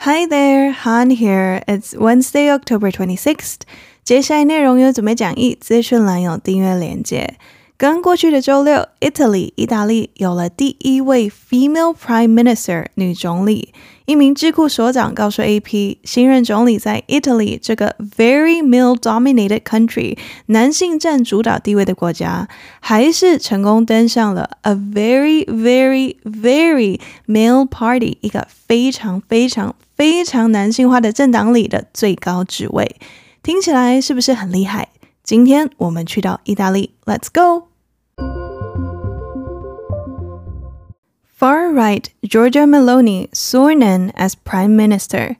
Hi there, Han here. It's Wednesday, October 26th. 接下来内容有准备讲义，资讯栏有订阅连结。刚过去的周六，Italy 意大利有了第一位 female prime minister 女总理。一名智库所长告诉 AP，新任总理在 Italy 这个 very male-dominated country 男性占主导地位的国家，还是成功登上了 a very very very male party 一个非常非常 非常男性化的政党里的最高职位。听起来是不是很厉害？今天我们去到意大利，Let's go。Far-right Giorgia Meloni sworn in as Prime Minister。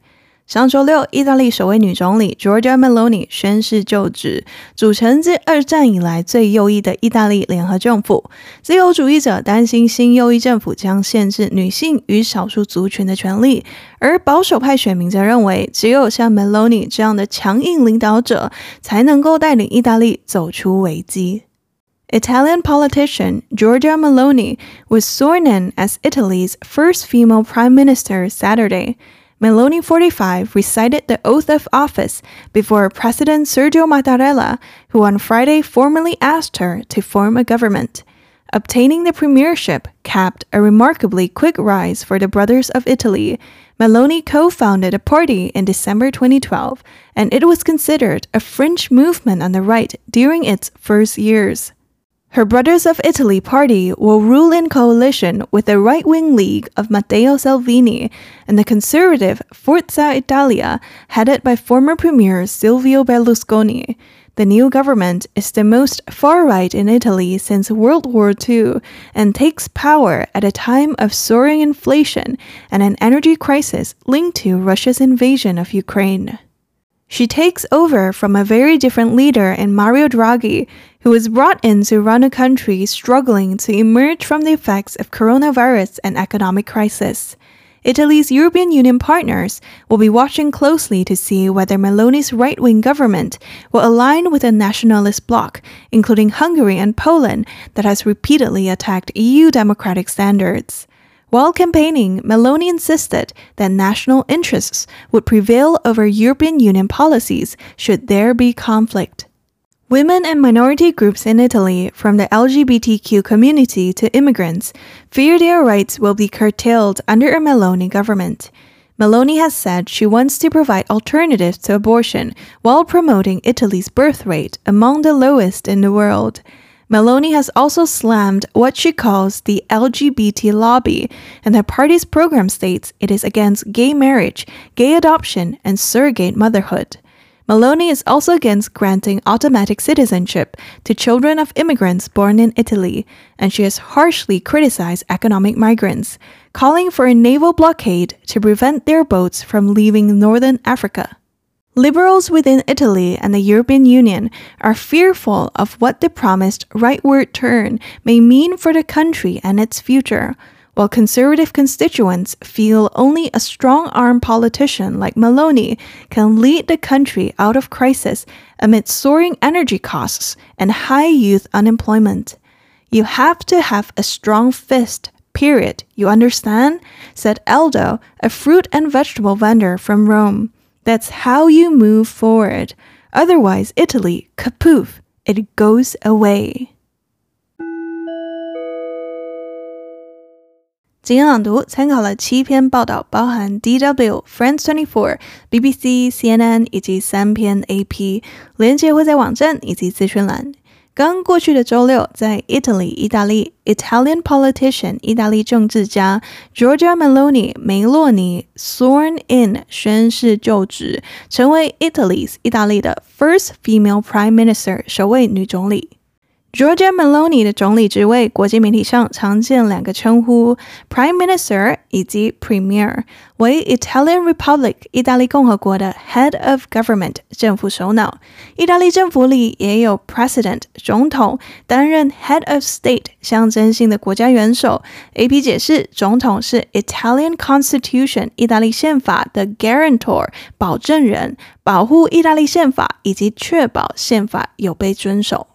上周六，意大利首位女总理 Giorgia Meloni 宣誓就职，组成自二战以来最右翼的意大利联合政府。自由主义者担心新右翼政府将限制女性与少数族群的权利，而保守派选民则认为，只有像 Meloni 这样的强硬领导者，才能够带领意大利走出危机。Italian politician Giorgia Meloni was sworn in as Italy's first female prime minister Saturday. Meloni, 45, recited the oath of office before President Sergio Mattarella, who on Friday formally asked her to form a government. Obtaining the premiership capped a remarkably quick rise for the Brothers of Italy. Meloni co-founded a party in December 2012, and it was considered a fringe movement on the right during its first years. Her Brothers of Italy party will rule in coalition with the right-wing League of Matteo Salvini and the conservative Forza Italia, headed by former Premier Silvio Berlusconi. The new government is the most far-right in Italy since World War II and takes power at a time of soaring inflation and an energy crisis linked to Russia's invasion of Ukraine. She takes over from a very different leader in Mario Draghi, who was brought in to run a country struggling to emerge from the effects of coronavirus and economic crisis. Italy's European Union partners will be watching closely to see whether Meloni's right-wing government will align with a nationalist bloc, including Hungary and Poland, that has repeatedly attacked EU democratic standards. While campaigning, Meloni insisted that national interests would prevail over European Union policies should there be conflict. Women and minority groups in Italy, from the LGBTQ community to immigrants, fear their rights will be curtailed under a Meloni government. Meloni has said she wants to provide alternatives to abortion while promoting Italy's birth rate among the lowest in the world. Meloni has also slammed what she calls the LGBT lobby, and her party's program states it is against gay marriage, gay adoption, and surrogate motherhood. Maloney is also against granting automatic citizenship to children of immigrants born in Italy, and she has harshly criticized economic migrants, calling for a naval blockade to prevent their boats from leaving northern Africa. Liberals within Italy and the European Union are fearful of what the promised rightward turn may mean for the country and its future, while conservative constituents feel only a strong arm politician like Maloney can lead the country out of crisis amid soaring energy costs and high youth unemployment. You have to have a strong fist, period. You understand? said Aldo, a fruit and vegetable vendor from Rome. That's how you move forward. Otherwise, Italy, kapoof, it goes away. 今天朗读参考了七篇报道，包含 DW、France 24、BBC、CNN 以及三篇 AP，连结会在网站以及资讯栏。 刚过去的周六，在 Italy 意大利，Italian politician 意大利政治家 ）Georgia Meloni 梅洛尼 sworn in 宣誓就职，成为 Italy（ 意大利的 first female prime minister 首位女总理。Giorgia Maloney 的总理职位，国际媒体上常见两个称呼：Prime Minister 以及 Premier，为 Italian Republic 意大利共和国的 Head of Government 政府首脑。意大利政府里也有 President 总统担任 Head of State 象征性的国家元首。AP 解释，总统是 Italian Constitution 意大利宪法的 Guarantor 保证人，保护意大利宪法以及确保宪法有被遵守。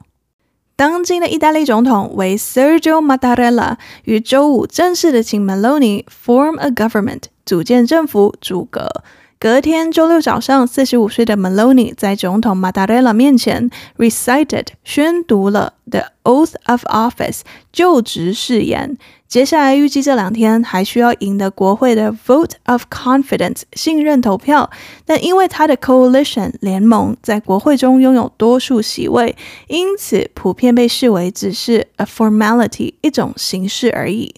当今的意大利总统为 Sergio Mattarella，于周五正式的请 Meloni form a government，组建政府组阁。隔天周六早上，四十五岁的 Meloni 在总统 Mattarella 面前 recited 宣读了 the oath of office 就职誓言。接下来预计这两天还需要赢得国会的 vote of confidence 信任投票，但因为他的 coalition 联盟在国会中拥有多数席位，因此普遍被视为只是 a formality 一种形式而已。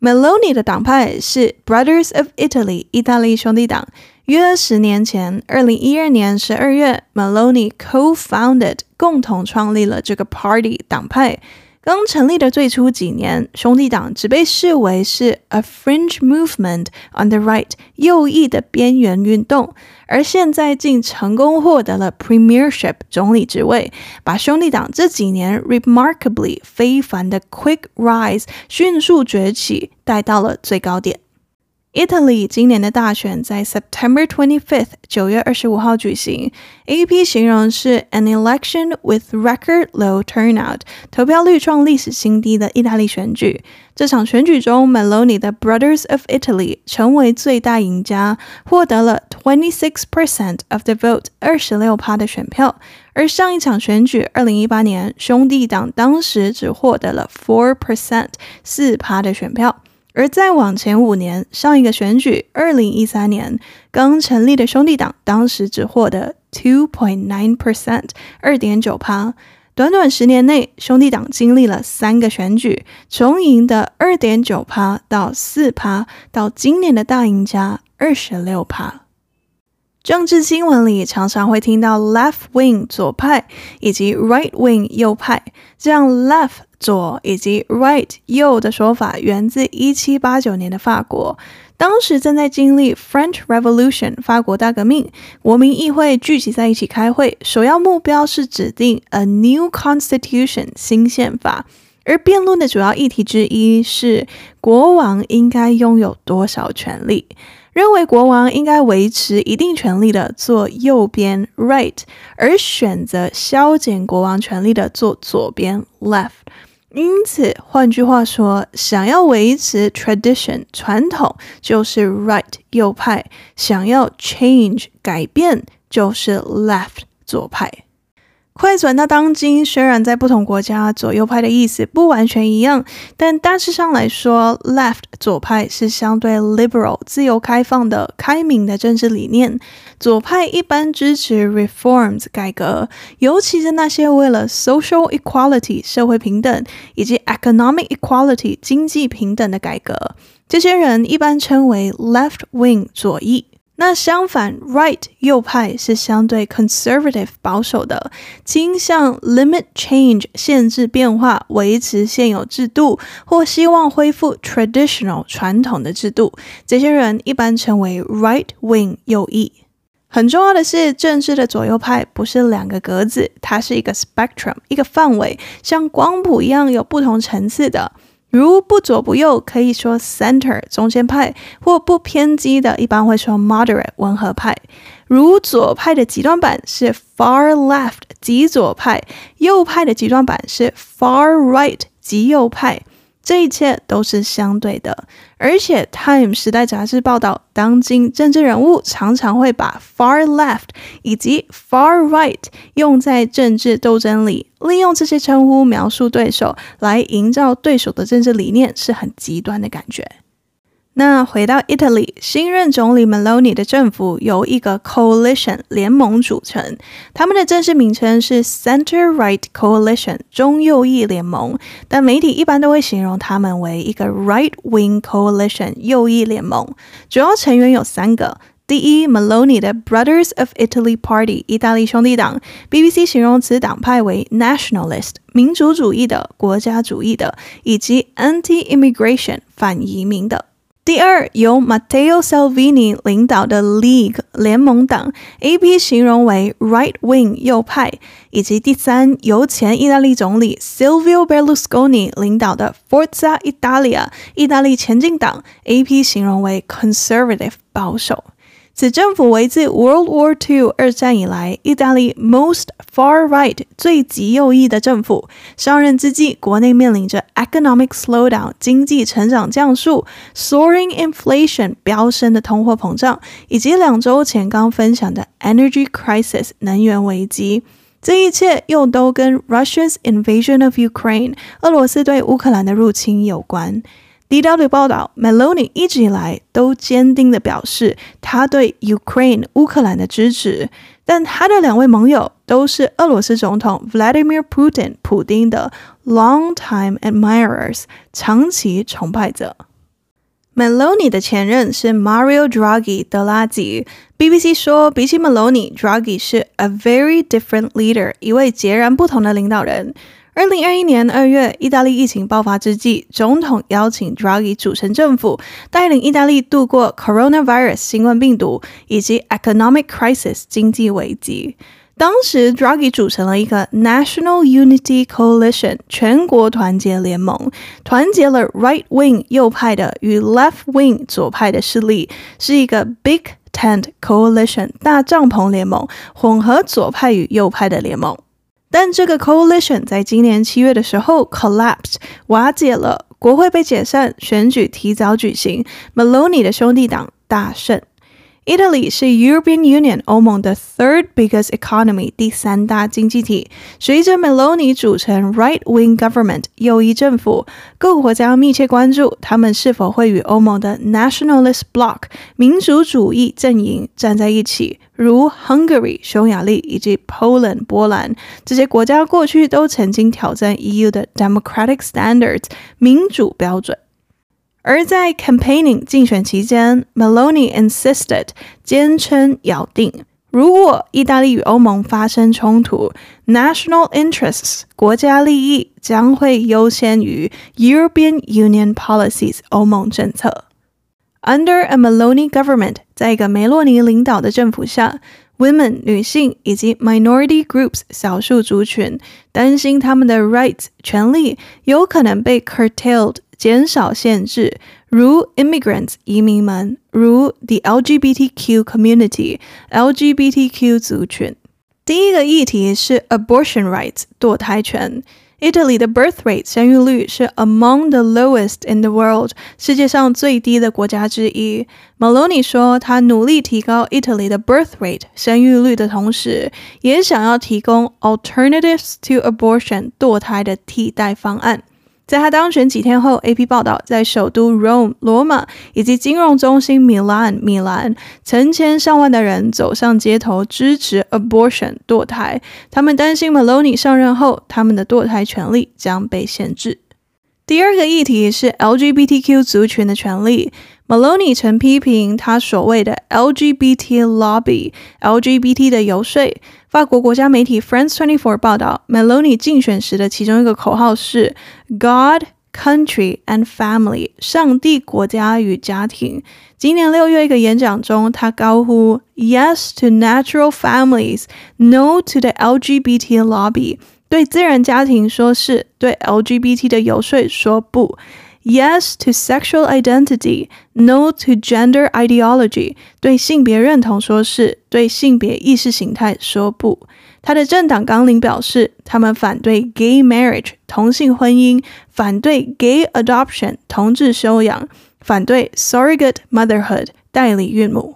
Meloni 的党派是 Brothers of Italy 意大利兄弟党。约十年前，二零一二年十二月，Maloney co-founded 共同创立了这个 party 党派。刚成立的最初几年，兄弟党只被视为是 a fringe movement on the right 右翼的边缘运动，而现在竟成功获得了 premiership 总理职位，把兄弟党这几年 remarkably 非凡的 quick rise 迅速崛起带到了最高点。Italy 今年的大选在 September 25th 九月二十五号举行。AP 形容是 an election with record low turnout，投票率创历史新低的意大利选举。这场选举中，Meloni 的 Brothers of Italy 成为最大赢家，获得了 twenty six percent of the vote，二十六趴的选票。而上一场选举，二零一八年，兄弟党当时只获得了 four percent，四趴的选票。而再往前五年，上一个选举，二零一三年刚成立的兄弟党，当时只获得 two point nine percent，二点九趴。短短十年内，兄弟党经历了三个选举，从赢的二点九趴到四趴，到今年的大赢家二十六趴。政治新闻里常常会听到 left wing 左派以及 right wing 右派，这样 left 左以及 right 右的说法源自一七八九年的法国，当时正在经历 French Revolution 法国大革命，国民议会聚集在一起开会，首要目标是指定 a new constitution 新宪法，而辩论的主要议题之一是国王应该拥有多少权力。认为国王应该维持一定权力的做右边 right，而选择削减国王权力的做左边 left。因此，换句话说，想要维持 tradition 传统就是 right 右派，想要 change 改变就是 left 左派。快转到当今，虽然在不同国家左右派的意思不完全一样，但大致上来说，left 左派是相对 liberal 自由开放的开明的政治理念。左派一般支持 reforms 改革，尤其是那些为了 social equality 社会平等以及 economic equality 经济平等的改革。这些人一般称为 left wing 左翼。那相反，right 右派是相对 conservative 保守的，倾向 limit change 限制变化，维持现有制度，或希望恢复 traditional 传统的制度。这些人一般称为 right wing 右翼。很重要的是，政治的左右派不是两个格子，它是一个 spectrum 一个范围，像光谱一样有不同层次的。如不左不右，可以说 center 中间派，或不偏激的，一般会说 moderate 温和派。如左派的极端版是 far left 极左派，右派的极端版是 far right 极右派。这一切都是相对的，而且《Time》时代杂志报道，当今政治人物常常会把 far left 以及 far right 用在政治斗争里，利用这些称呼描述对手，来营造对手的政治理念是很极端的感觉。那回到 Italy，新任总理 Meloni 的政府由一个 coalition 联盟组成，他们的正式名称是 Center Right Coalition 中右翼联盟，但媒体一般都会形容他们为一个 Right Wing Coalition 右翼联盟。主要成员有三个：第一，Meloni 的 Brothers of Italy Party 意大利兄弟党，BBC 形容此党派为 nationalist 民族主义的、国家主义的，以及 anti-immigration 反移民的。第二，由 Matteo Salvini 领导的 League 联盟党，AP 形容为 right wing 右派，以及第三，由前意大利总理 Silvio Berlusconi 领导的 Forza Italia 意大利前进党，AP 形容为 conservative 保守。 此政府为自 World War II 二战以来意大利 most far right 最极右翼的政府。上任之际，国内面临着 economic slowdown 经济成长降速、soaring inflation 飙升的通货膨胀，以及两周前刚分享的 energy crisis 能源危机。这一切又都跟 Russia's invasion of Ukraine 俄罗斯对乌克兰的入侵有关。DW 报道，Meloni 一直以来都坚定地表示他对 Ukraine 乌克兰的支持，但他的两位盟友都是俄罗斯总统 Vladimir Putin 普丁的 long-time admirers 长期崇拜者。Meloni 的前任是 Mario Draghi 德拉吉。BBC 说，比起 Meloni，Draghi 是 a very different leader 一位截然不同的领导人。二零二一年二月，意大利疫情爆发之际，总统邀请 Draghi 组成政府，带领意大利度过 Coronavirus 新冠病毒以及 Economic Crisis 经济危机。当时，Draghi 组成了一个 National Unity Coalition 全国团结联盟，团结了 Right Wing 右派的与 Left Wing 左派的势力，是一个 Big Tent Coalition 大帐篷联盟，混合左派与右派的联盟。但这个 coalition 在今年七月的时候 collapsed 瓦解了，国会被解散，选举提早举行，Maloney 的兄弟党大胜。Italy 是 European Union 欧盟的 third biggest economy 第三大经济体。随着 Meloni 组成 right wing government 右翼政府，各国将密切关注他们是否会与欧盟的 nationalist bloc 民族主义阵营站在一起，如 Hungary 匈牙利以及 Poland 波兰这些国家过去都曾经挑战 EU 的 democratic standards 民主标准。而在 campaigning 竞选期间，Meloni insisted 坚称咬定，如果意大利与欧盟发生冲突，national interests 国家利益将会优先于 European Union policies 欧盟政策。Under a Meloni government，在一个梅洛尼领导的政府下，women 女性以及 minority groups 少数族群担心他们的 rights 权利有可能被 curtailed。 减少限制，如 immigrants 移民们，如 the LGBTQ community LGBTQ 族群。第一个议题是 abortion rights 堕胎权。Italy 的 birth rate 生育率是 among the lowest in the world 世界上最低的国家之一。Meloni 说，他努力提高 Italy 的 birth rate 生育率的同时，也想要提供 alternatives to abortion 堕胎的替代方案。 在他当选几天后，AP 报道，在首都 Rome 罗马以及金融中心 Milan 米兰，成千上万的人走上街头支持 abortion 堕胎。他们担心 Maloney 上任后，他们的堕胎权利将被限制。第二个议题是 LGBTQ 族群的权利。Maloney 曾批评他所谓的 LGBT lobby，LGBT 的游说。法国国家媒体 France 24报道，Meloni 竞选时的其中一个口号是 God, Country and Family，上帝、国家与家庭。今年六月一个演讲中，他高呼 Yes to natural families, No to the LGBT lobby，对自然家庭说是，对 LGBT 的游说说不。 Yes to sexual identity, no to gender ideology。对性别认同说是，对性别意识形态说不。他的政党纲领表示，他们反对 gay marriage 同性婚姻，反对 gay adoption 同志收养，反对 surrogate motherhood 代理孕母。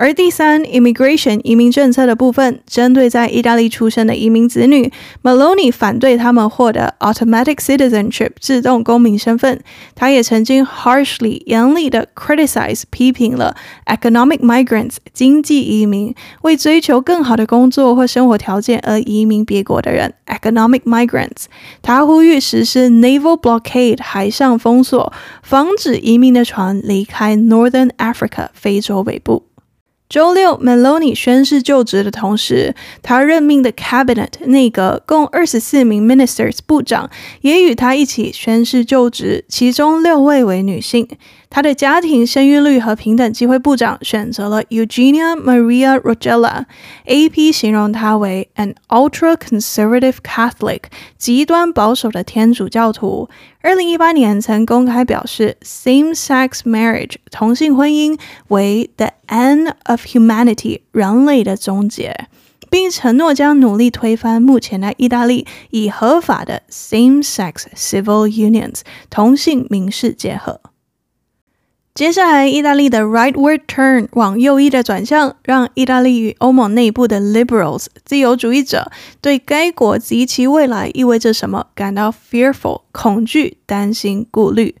而第三，immigration 移民政策的部分，针对在意大利出生的移民子女，Maloney 反对他们获得 automatic citizenship 自动公民身份。他也曾经 harshly 严厉的 criticize 批评了 economic migrants 经济移民，为追求更好的工作或生活条件而移民别国的人 economic migrants。他呼吁实施 naval blockade 海上封锁，防止移民的船离开 Northern Africa 非洲北部。周六，Meloni 宣誓就职的同时，他任命的 Cabinet 内阁共二十四名 Ministers 部长也与他一起宣誓就职，其中六位为女性。他的家庭生育率和平等机会部长选择了 Eugenia Maria Rogella。AP 形容他为 an ultra-conservative Catholic，极端保守的天主教徒。二零一八年曾公开表示，same-sex marriage 同性婚姻为 the end of humanity 人类的终结。并承诺将努力推翻目前的意大利已合法的 same-sex civil unions 同性民事结合。接下来，意大利的 rightward turn 往右翼的转向，让意大利与欧盟内部的 liberals 自由主义者对该国及其未来意味着什么感到 fearful 恐惧、担心、顾虑。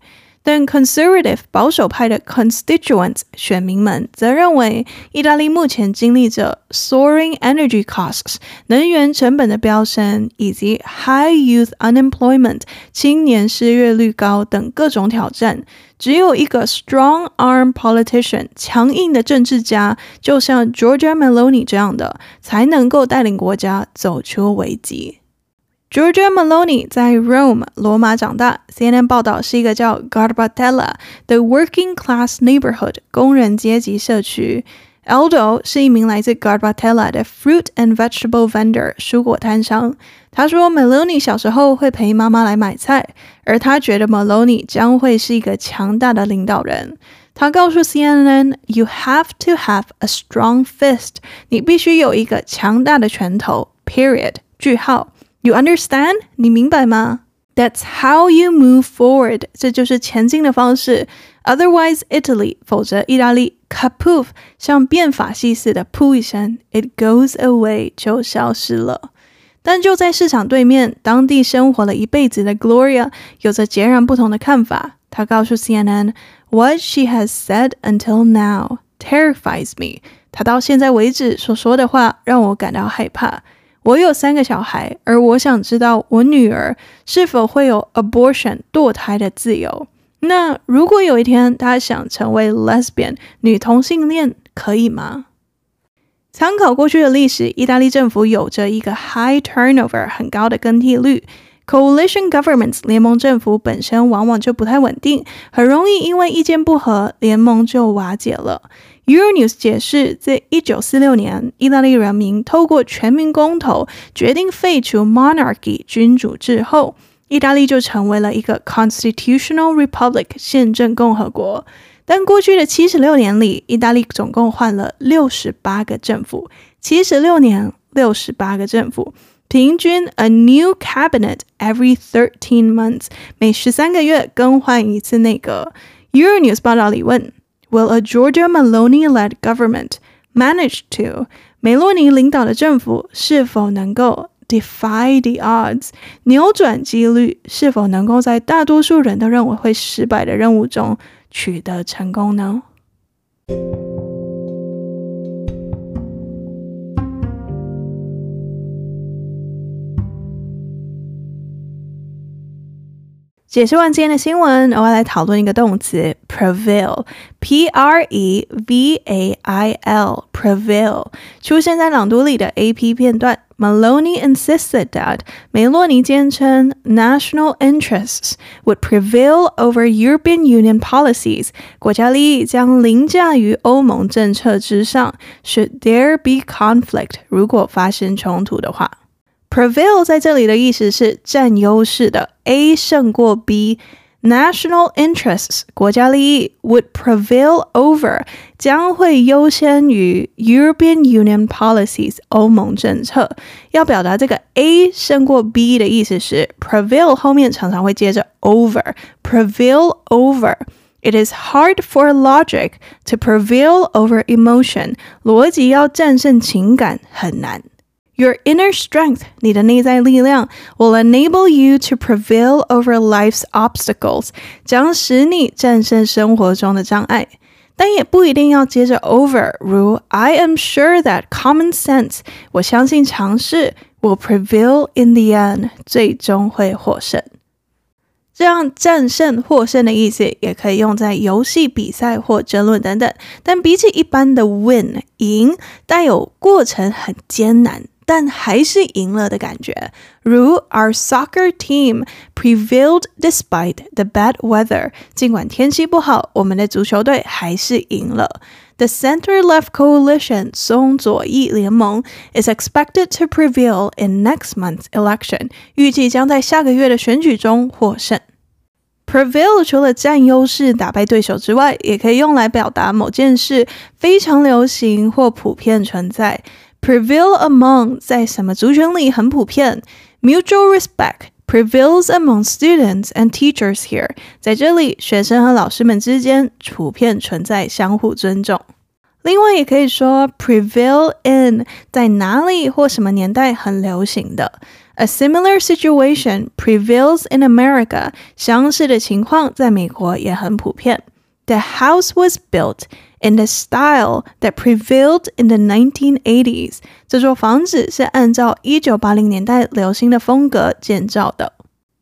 但 conservative 保守派的 constituents 选民们则认为，意大利目前经历着 soaring energy costs 能源成本的飙升，以及 high youth unemployment 青年失业率高等各种挑战。只有一个 strong arm politician 强硬的政治家，就像 Giorgia Meloni 这样的，才能够带领国家走出危机。 Giorgia Meloni 在 Rome 罗马长大。CNN 报道是一个叫 Garbatella 的 working class neighborhood 工人阶级社区。Aldo 是一名来自 Garbatella 的 fruit and vegetable vendor 蔬果摊商。他说，Meloni 小时候会陪妈妈来买菜，而他觉得 Meloni 将会是一个强大的领导人。他告诉 CNN，You have to have a strong fist，你必须有一个强大的拳头。Period。句号。 You understand？你明白吗？That's how you move forward。这就是前进的方式。Otherwise, Italy，否则意大利，kaput，像变法戏似的噗一声，it goes away，就消失了。但就在市场对面，当地生活了一辈子的 Gloria 有着截然不同的看法。她告诉 CNN，What she has said until now terrifies me。她到现在为止所说的话让我感到害怕。我有三个小孩，而我想知道我女儿是否会有 abortion 堕胎的自由。那如果有一天她想成为 lesbian 女同性恋，可以吗？参考过去的历史，意大利政府有着一个 high turnover 很高的更替率。Coalition governments 联盟政府本身往往就不太稳定，很容易因为意见不合，联盟就瓦解了。Euronews 解释，在一九四六年，意大利人民透过全民公投决定废除 monarchy 君主制后，意大利就成为了一个 constitutional republic 宪政共和国。但过去的七十六年里，意大利总共换了六十八个政府，七十六年六十八个政府，平均 a new cabinet every thirteen months，每十三个月更换一次内阁。Euronews 报道里问。Will a Giorgia Meloni-led government manage to 梅洛尼领导的政府是否能够 defy the odds 扭转几率？是否能够在大多数人都认为会失败的任务中取得成功呢？ 解释完今天的新闻，我要来讨论一个动词 prevail，P R E V A I L，prevail 出现在朗读里的 AP 片段。Meloni insisted that 梅洛尼坚称 national interests would prevail over European Union policies，国家利益将凌驾于欧盟政策之上。Should there be conflict，如果发生冲突的话。 Prevail 在这里的意思是占优势的，A 胜过 B，National interests 国家利益 would prevail over 将会优先于 European Union policies 欧盟政策。要表达这个 A 胜过 B 的意思时，prevail 后面常常会接着 over，prevail over。It is hard for logic to prevail over emotion，逻辑要战胜情感很难。 Your inner strength，你的内在力量，will enable you to prevail over life's obstacles，将使你战胜生活中的障碍。但也不一定要接着 over，如 I am sure that common sense，我相信常识 will prevail in the end，最终会获胜。这样战胜、获胜的意思也可以用在游戏比赛或争论等等。但比起一般的 win 赢，带有过程很艰难。 但还是赢了的感觉，如 Our soccer team prevailed despite the bad weather。尽管天气不好，我们的足球队还是赢了。The center-left coalition 松左翼联盟 is expected to prevail in next month's election。预计将在下个月的选举中获胜。Prevail 除了占优势、打败对手之外，也可以用来表达某件事非常流行或普遍存在。 Prevail among 在什么族群里很普遍？Mutual respect prevails among students and teachers here。在这里，学生和老师们之间普遍存在相互尊重。另外，也可以说 prevail in 在哪里或什么年代很流行的。A similar situation prevails in America。相似的情况在美国也很普遍。The house was built in the style that prevailed in the 1980s，这座房子是按照一九八零年代流行的风格建造的。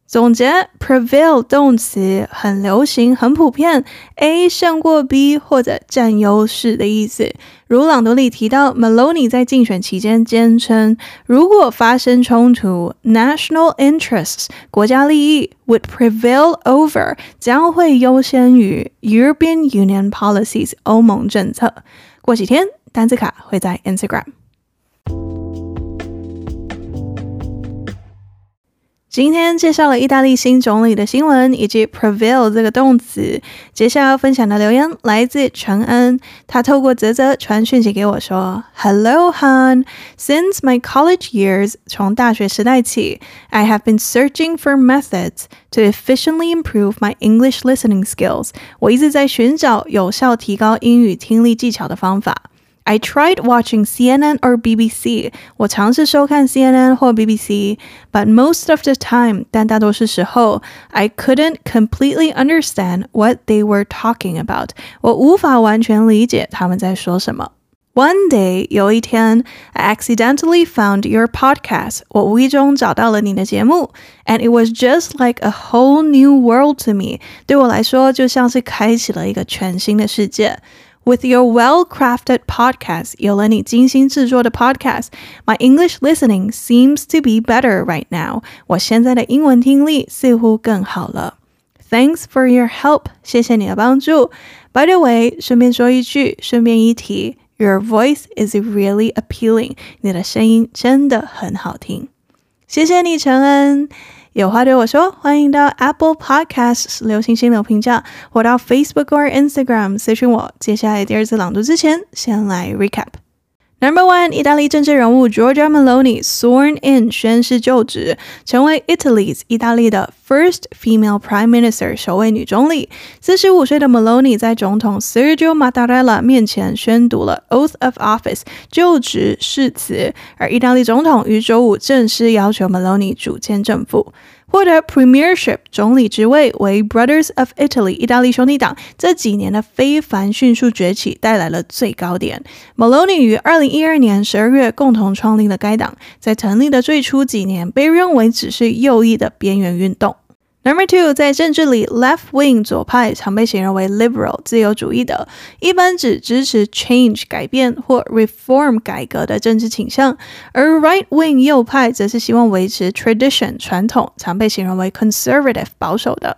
总结，prevail 动词很流行、很普遍，A 胜过 B 或者占优势的意思。如朗读里提到，Maloney 在竞选期间坚称，如果发生冲突，national interests 国家利益 would prevail over 将会优先于 European Union policies 欧盟政策。过几天，单字卡会在 Instagram。今天介绍了意大利新总理的新闻以及 prevail 这个动词。接下来要分享的留言来自陈恩，他透过泽泽传讯息给我说：“Hello Han, since my college years，从大学时代起，I have been searching for methods to efficiently improve my English listening skills。我一直在寻找有效提高英语听力技巧的方法。” I tried watching CNN or BBC。我尝试收看 CNN 或 BBC，but most of the time，但大多数时候，I couldn't completely understand what they were talking about。我无法完全理解他们在说什么。One day，有一天，I accidentally found your podcast。我无意中找到了你的节目，and it was just like a whole new world to me。对我来说，就像是开启了一个全新的世界。 With your well-crafted podcast，有了你精心制作的 podcast，my English listening seems to be better right now。我现在的英文听力似乎更好了。Thanks for your help，谢谢你的帮助。By the way，顺便说一句，顺便一提，Your voice is really appealing。你的声音真的很好听。谢谢你，陈恩。 有话对我说，欢迎到 Apple Podcasts 留星星留评价，或到 Facebook 或 Instagram 私讯我。接下来第二次朗读之前，先来 recap。Number one，意大利政治人物 Giorgia Meloni sworn in 宣誓就职，成为 Italy's 意大利的 first female prime minister 首位女总理。四十五岁的 Meloni 在总统 Sergio Mattarella 面前宣读了 oath of office 就职誓词，而意大利总统于周五正式要求 Meloni 组建政府。获得 Premiership 总理职位为 Brothers of Italy 意大利兄弟党这几年的非凡迅速崛起带来了最高点。Maloney 于二零一二年十二月共同创立了该党，在成立的最初几年被认为只是右翼的边缘运动。Number two，在政治里，left wing 左派常被形容为 liberal 自由主义的，一般指支持 change 改变或 reform 改革的政治倾向；而 right wing 右派则是希望维持 tradition 传统，常被形容为 conservative 保守的。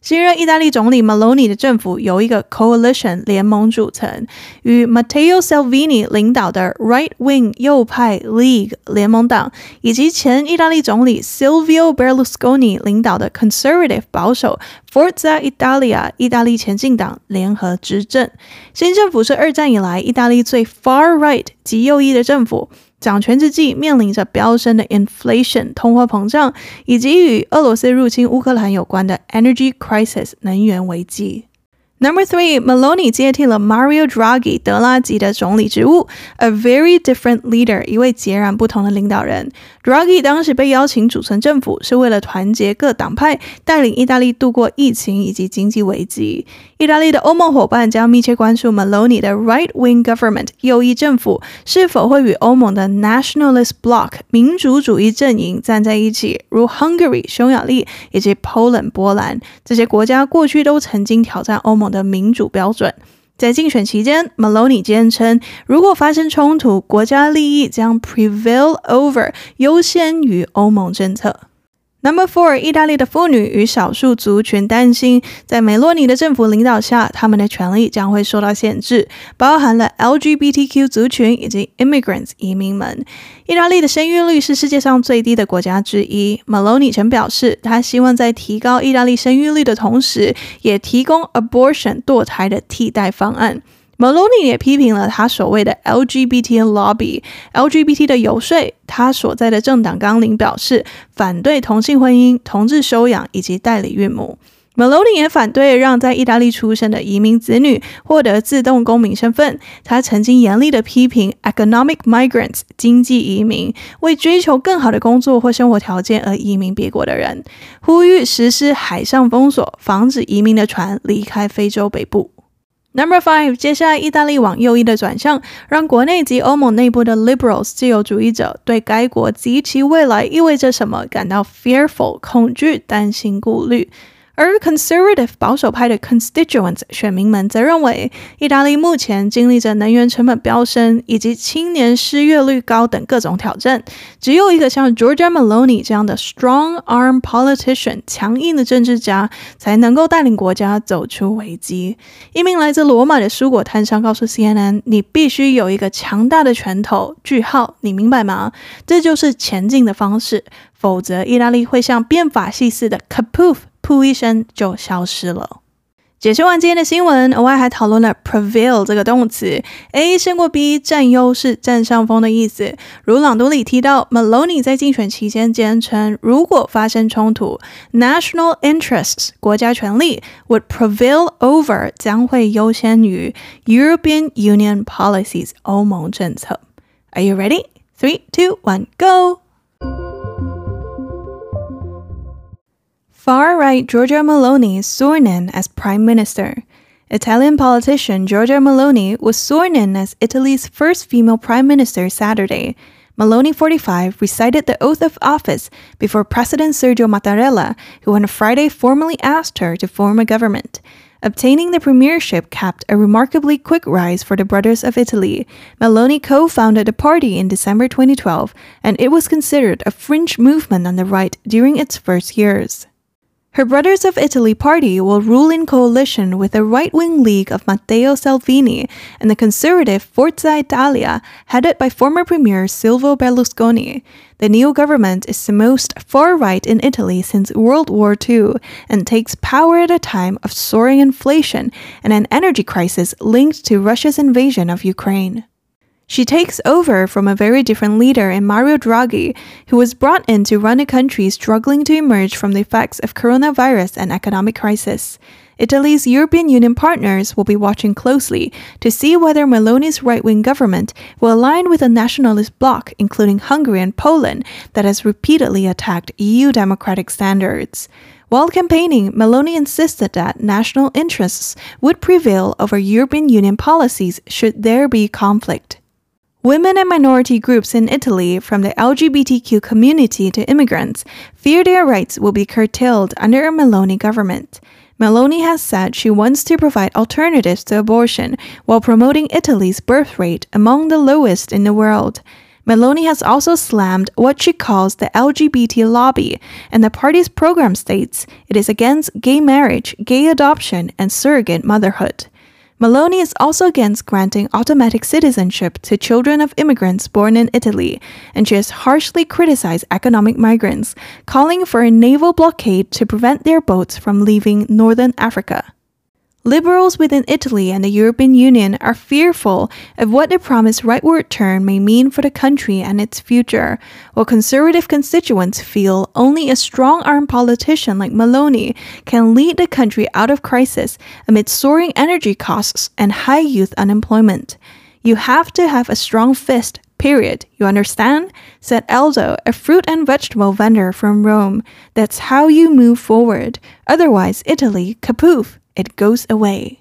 新任意大利总理 Meloni 的政府由一个 coalition 联盟组成，与 Matteo Salvini 领导的 right wing 右派 League 联盟党，以及前意大利总理 Silvio Berlusconi 领导的 conservative 保守 Forza Italia 意大利前进党联合执政。新政府是二战以来意大利最 far right 极右翼的政府。掌权之际，面临着飙升的 inflation 通货膨胀，以及与俄罗斯入侵乌克兰有关的 energy crisis 能源危机。Number three, Maloney 接替了 Mario Draghi 德拉吉的总理职务，a very different leader 一位截然不同的领导人。Draghi 当时被邀请组成政府，是为了团结各党派，带领意大利度过疫情以及经济危机。意大利的欧盟伙伴将密切关注 Maloney 的 right-wing government 右翼政府是否会与欧盟的 nationalist bloc 民族主义阵营站在一起，如 Hungary 匈牙利以及 Poland 波兰这些国家过去都曾经挑战欧盟的民主标准。在竞选期间，Maloney 坚称，如果发生冲突，国家利益将 prevail over 优先于欧盟政策。Number four，意大利的妇女与少数族群担心，在梅洛尼的政府领导下，他们的权利将会受到限制，包含了 LGBTQ 族群以及 immigrants 移民们。意大利的生育率是世界上最低的国家之一。Meloni 曾表示，他希望在提高意大利生育率的同时，也提供 abortion 堕胎的替代方案。Maloney 也批评了他所谓的 LGBT lobby，LGBT 的游说。他所在的政党纲领表示反对同性婚姻、同志收养以及代理孕母。Maloney 也反对让在意大利出生的移民子女获得自动公民身份。他曾经严厉地批评 economic migrants 经济移民，为追求更好的工作或生活条件而移民别国的人，呼吁实施海上封锁，防止移民的船离开非洲北部。Number five，接下来意大利往右翼的转向，让国内及欧盟内部的 liberals 自由主义者对该国及其未来意味着什么感到 fearful 恐惧、担心、顾虑。而 conservative 保守派的 constituents 选民们则认为，意大利目前经历着能源成本飙升以及青年失业率高等各种挑战，只有一个像 Georgia Maloney 这样的 strong arm politician 强硬的政治家，才能够带领国家走出危机。一名来自罗马的蔬果摊商告诉 CNN：“ 你必须有一个强大的拳头。”句号，你明白吗？这就是前进的方式，否则意大利会像变法戏似的 kaput 噗一声就消失了。解释完今天的新闻，额外还讨论了 prevail 这个动词，A 胜过 B，占优势、占上风的意思。如朗读里提到，Maloney 在竞选期间坚称，如果发生冲突，national interests 国家权力 would prevail over 将会优先于 European Union policies 欧盟政策。Are you ready? Three, two, one, go! Far-right Giorgia Meloni sworn in as prime minister. Italian politician Giorgia Meloni was sworn in as Italy's first female prime minister Saturday. Meloni, 45, recited the oath of office before President Sergio Mattarella, who on Friday formally asked her to form a government. Obtaining the premiership capped a remarkably quick rise for the Brothers of Italy. Meloni co-founded the party in December 2012, and it was considered a fringe movement on the right during its first years. Her Brothers of Italy party will rule in coalition with the right-wing League of Matteo Salvini and the conservative Forza Italia, headed by former Premier Silvio Berlusconi. The new government is the most far-right in Italy since World War II and takes power at a time of soaring inflation and an energy crisis linked to Russia's invasion of Ukraine. She takes over from a very different leader in Mario Draghi, who was brought in to run a country struggling to emerge from the effects of coronavirus and economic crisis. Italy's European Union partners will be watching closely to see whether Meloni's right-wing government will align with a nationalist bloc, including Hungary and Poland, that has repeatedly attacked EU democratic standards. While campaigning, Meloni insisted that national interests would prevail over European Union policies should there be conflict. Women and minority groups in Italy, from the LGBTQ community to immigrants, fear their rights will be curtailed under a Meloni government. Meloni has said she wants to provide alternatives to abortion while promoting Italy's birth rate among the lowest in the world. Meloni has also slammed what she calls the LGBT lobby, and the party's program states it is against gay marriage, gay adoption, and surrogate motherhood. Meloni is also against granting automatic citizenship to children of immigrants born in Italy, and she has harshly criticized economic migrants, calling for a naval blockade to prevent their boats from leaving northern Africa. Liberals within Italy and the European Union are fearful of what the promised rightward turn may mean for the country and its future, while conservative constituents feel only a strong arm politician like Maloney can lead the country out of crisis amid soaring energy costs and high youth unemployment. You have to have a strong fist, period. You understand? said Aldo, a fruit and vegetable vendor from Rome. That's how you move forward. Otherwise, Italy, kapoof It goes away。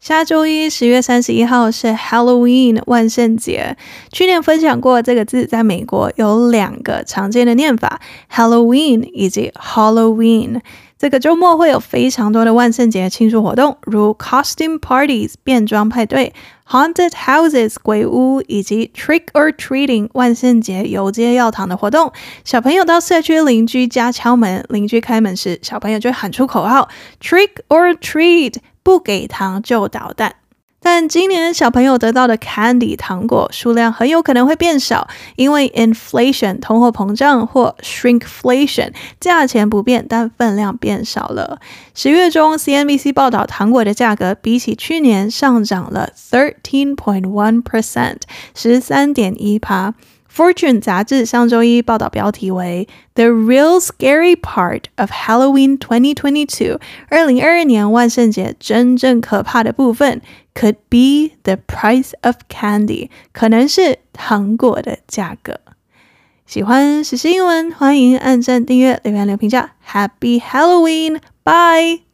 下周一，十月三十一号是 Halloween 万圣节。去年分享过这个字，在美国有两个常见的念法：Halloween 以及 Halloween。 这个周末会有非常多的万圣节庆祝活动，如 costume parties 变装派对、haunted houses 鬼屋以及 trick or treating 万圣节游街要糖的活动。小朋友到社区邻居家敲门，邻居开门时，小朋友就喊出口号 trick or treat，不给糖就捣蛋。但今年小朋友得到的 candy 糖果数量很有可能会变少，因为 inflation 通货膨胀或 shrinkflation 价钱不变，但分量变少了。十月中，CNBC 报道糖果的价格比起去年上涨了 thirteen point one percent，十三点一趴。Fortune 杂志上周一报道标题为 "The Real Scary Part of Halloween 2022"，二零二二年万圣节真正可怕的部分 could be the price of candy，可能是糖果的价格。喜欢时事英文，欢迎按赞、订阅、留言、留评价。Happy Halloween，Bye。